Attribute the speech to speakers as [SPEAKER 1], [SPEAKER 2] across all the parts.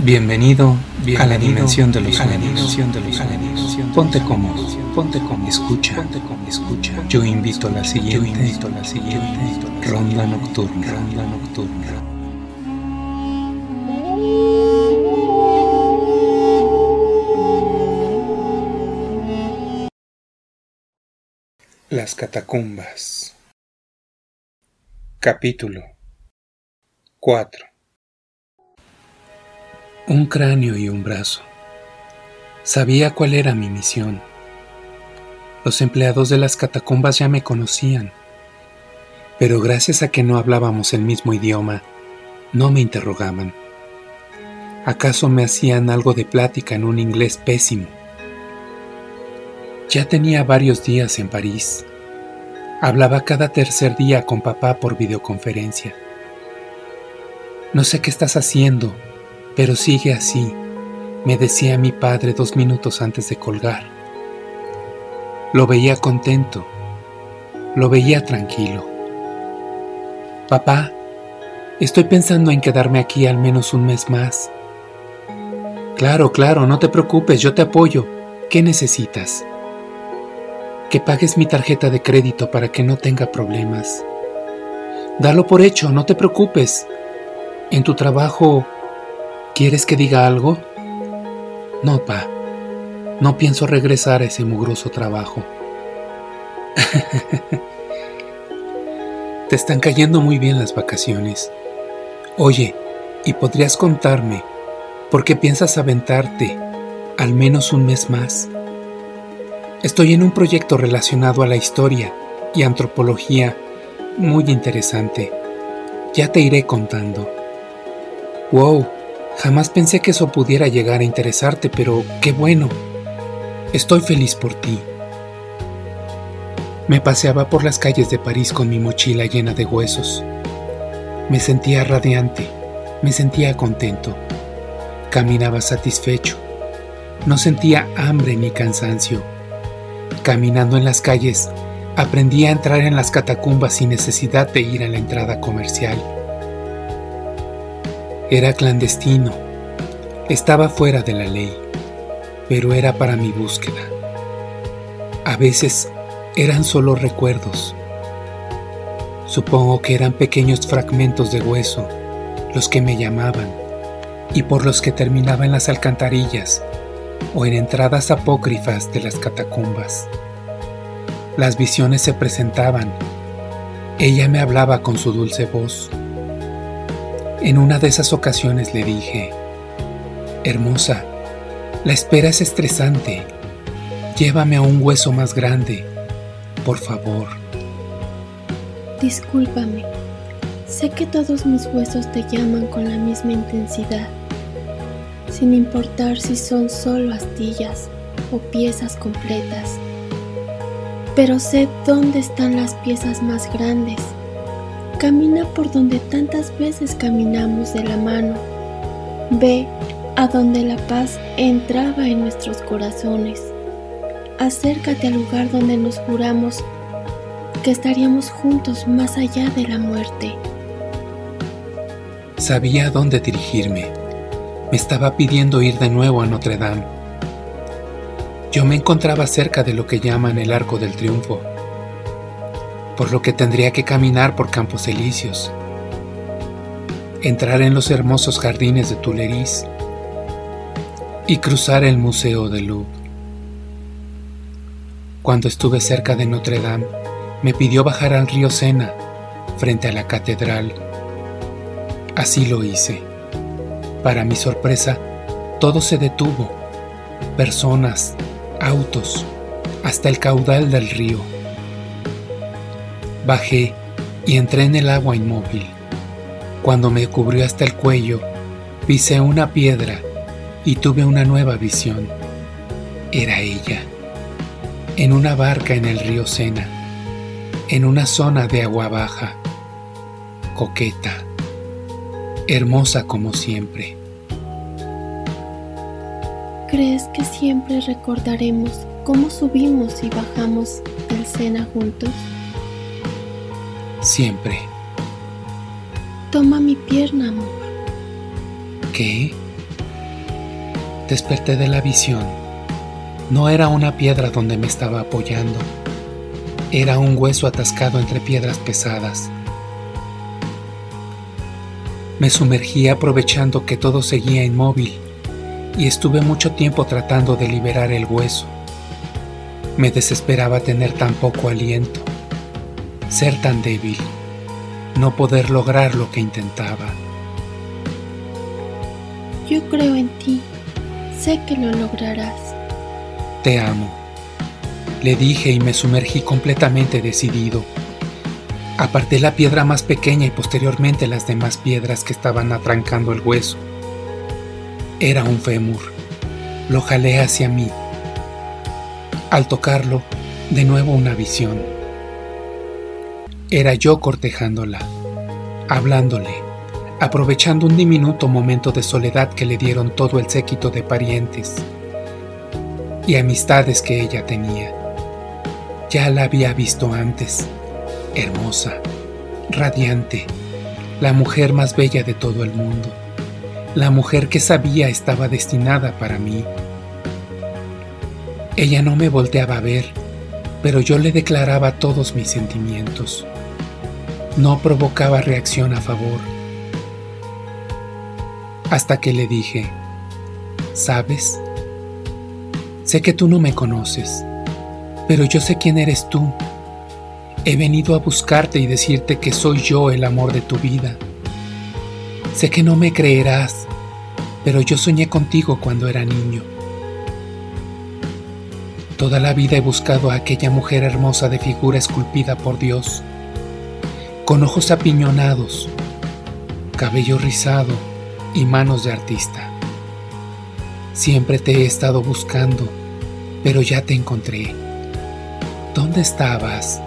[SPEAKER 1] Bienvenido, a la dimensión de los sueños. Ponte cómodo, ponte cómodo, escucha, ponte cómodo, escucha. Yo invito a la siguiente, yo invito a la siguiente ronda nocturna, ronda nocturna. Las catacumbas. Capítulo 4 un cráneo y un brazo. Sabía cuál era mi misión. Los empleados de las catacumbas ya me conocían, pero gracias a que no hablábamos el mismo idioma, no me interrogaban. ¿Acaso me hacían algo de plática en un inglés pésimo? Ya tenía varios días en París. Hablaba cada tercer día con papá por videoconferencia. No sé qué estás haciendo, pero sigue así, me decía mi padre dos minutos antes de colgar. Lo veía contento, lo veía tranquilo. Papá, estoy pensando en quedarme aquí al menos un mes más. Claro, claro, no te preocupes, yo te apoyo. ¿Qué necesitas? Que pagues mi tarjeta de crédito para que no tenga problemas. Dalo por hecho, no te preocupes. En tu trabajo ¿Quieres que diga algo? No, pa. No pienso regresar a ese mugroso trabajo. Te están cayendo muy bien las vacaciones. Oye, ¿y podrías contarme por qué piensas aventarte al menos un mes más? Estoy en un proyecto relacionado a la historia y antropología muy interesante. Ya te iré contando. Wow, Jamás pensé que eso pudiera llegar a interesarte, pero qué bueno. Estoy feliz por ti. Me paseaba por las calles de París con mi mochila llena de huesos. Me sentía radiante, me sentía contento. Caminaba satisfecho. No sentía hambre ni cansancio. Caminando en las calles, aprendí a entrar en las catacumbas sin necesidad de ir a la entrada comercial. Era clandestino, estaba fuera de la ley, pero era para mi búsqueda. A veces eran solo recuerdos. Supongo que eran pequeños fragmentos de hueso los que me llamaban y por los que terminaba en las alcantarillas o en entradas apócrifas de las catacumbas. Las visiones se presentaban. Ella me hablaba con su dulce voz en una de esas ocasiones le dije, Hermosa, la espera es estresante. Llévame a un hueso más grande, por favor.
[SPEAKER 2] Discúlpame. Sé que todos mis huesos te llaman con la misma intensidad, sin importar si son solo astillas o piezas completas. Pero sé dónde están las piezas más grandes Camina por donde tantas veces caminamos de la mano. Ve a donde la paz entraba en nuestros corazones. Acércate al lugar donde nos juramos que estaríamos juntos más allá de la muerte.
[SPEAKER 1] Sabía a dónde dirigirme. Me estaba pidiendo ir de nuevo a Notre Dame. Yo me encontraba cerca de lo que llaman el Arco del Triunfo por lo que tendría que caminar por campos elíseos, entrar en los hermosos jardines de Tuileries y cruzar el Museo de Louvre. Cuando estuve cerca de Notre Dame, me pidió bajar al río Sena, frente a la catedral. Así lo hice. Para mi sorpresa, todo se detuvo. Personas, autos, hasta el caudal del río. Bajé y entré en el agua inmóvil. Cuando me cubrió hasta el cuello, pisé una piedra y tuve una nueva visión. Era ella, en una barca en el río Sena, en una zona de agua baja, coqueta, hermosa como siempre.
[SPEAKER 2] ¿Crees que siempre recordaremos cómo subimos y bajamos del Sena juntos?
[SPEAKER 1] Siempre.
[SPEAKER 2] Toma mi pierna, amor.
[SPEAKER 1] ¿Qué? Desperté de la visión. No era una piedra donde me estaba apoyando. Era un hueso atascado entre piedras pesadas. Me sumergí aprovechando que todo seguía inmóvil y estuve mucho tiempo tratando de liberar el hueso. Me desesperaba tener tan poco aliento, ser tan débil, no poder lograr lo que intentaba.
[SPEAKER 2] Yo creo en ti, sé que lo lograrás.
[SPEAKER 1] Te amo, le dije y me sumergí completamente decidido. Aparté la piedra más pequeña y posteriormente las demás piedras que estaban atrancando el hueso. Era un fémur. Lo jalé hacia mí. Al tocarlo, de nuevo una visión. Era yo cortejándola, hablándole, aprovechando un diminuto momento de soledad que le dieron todo el séquito de parientes y amistades que ella tenía. Ya la había visto antes, hermosa, radiante, la mujer más bella de todo el mundo la mujer que sabía estaba destinada para mí. Ella no me volteaba a ver, pero yo le declaraba todos mis sentimientos. No provocaba reacción a favor. Hasta que le dije, ¿sabes? Sé que tú no me conoces, pero yo sé quién eres tú. He venido a buscarte y decirte que soy yo el amor de tu vida Sé que no me creerás, pero yo soñé contigo cuando era niño. Toda la vida he buscado a aquella mujer hermosa de figura esculpida por Dios, con ojos apiñonados, cabello rizado y manos de artista. Siempre te he estado buscando, pero ya te encontré. ¿Dónde estabas?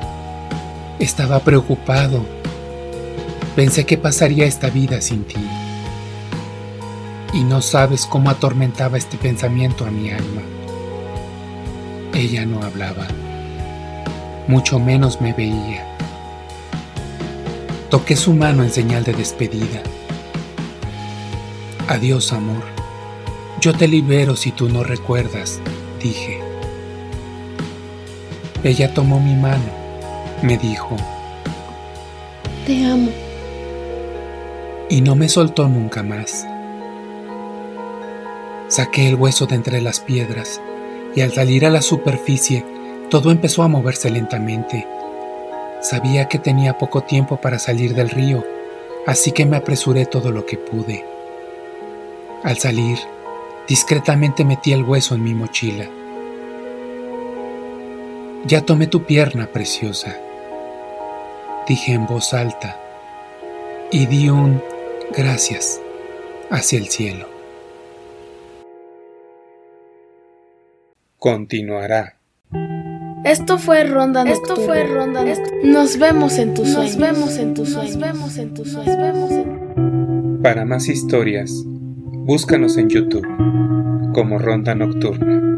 [SPEAKER 1] Estaba preocupado Pensé que pasaría esta vida sin ti. Y no sabes cómo atormentaba este pensamiento a mi alma. Ella no hablaba, mucho menos me veía. Toqué su mano en señal de despedida. Adiós, amor. Yo te libero si tú no recuerdas, dije. Ella tomó mi mano, me dijo.
[SPEAKER 2] Te amo
[SPEAKER 1] y no me soltó nunca más. Saqué el hueso de entre las piedras y al salir a la superficie todo empezó a moverse lentamente. Sabía que tenía poco tiempo para salir del río, así que me apresuré todo lo que pude. Al salir, discretamente metí el hueso en mi mochila. Ya tomé tu pierna, preciosa, dije en voz alta, y di un gracias hacia el cielo. Continuará.
[SPEAKER 2] Esto fue Ronda Nocturna. Esto fue Ronda Nos vemos en tus sueños. Nos vemos en tus sueños. Nos vemos en tus sueños.
[SPEAKER 1] Para más historias, búscanos en YouTube como Ronda Nocturna.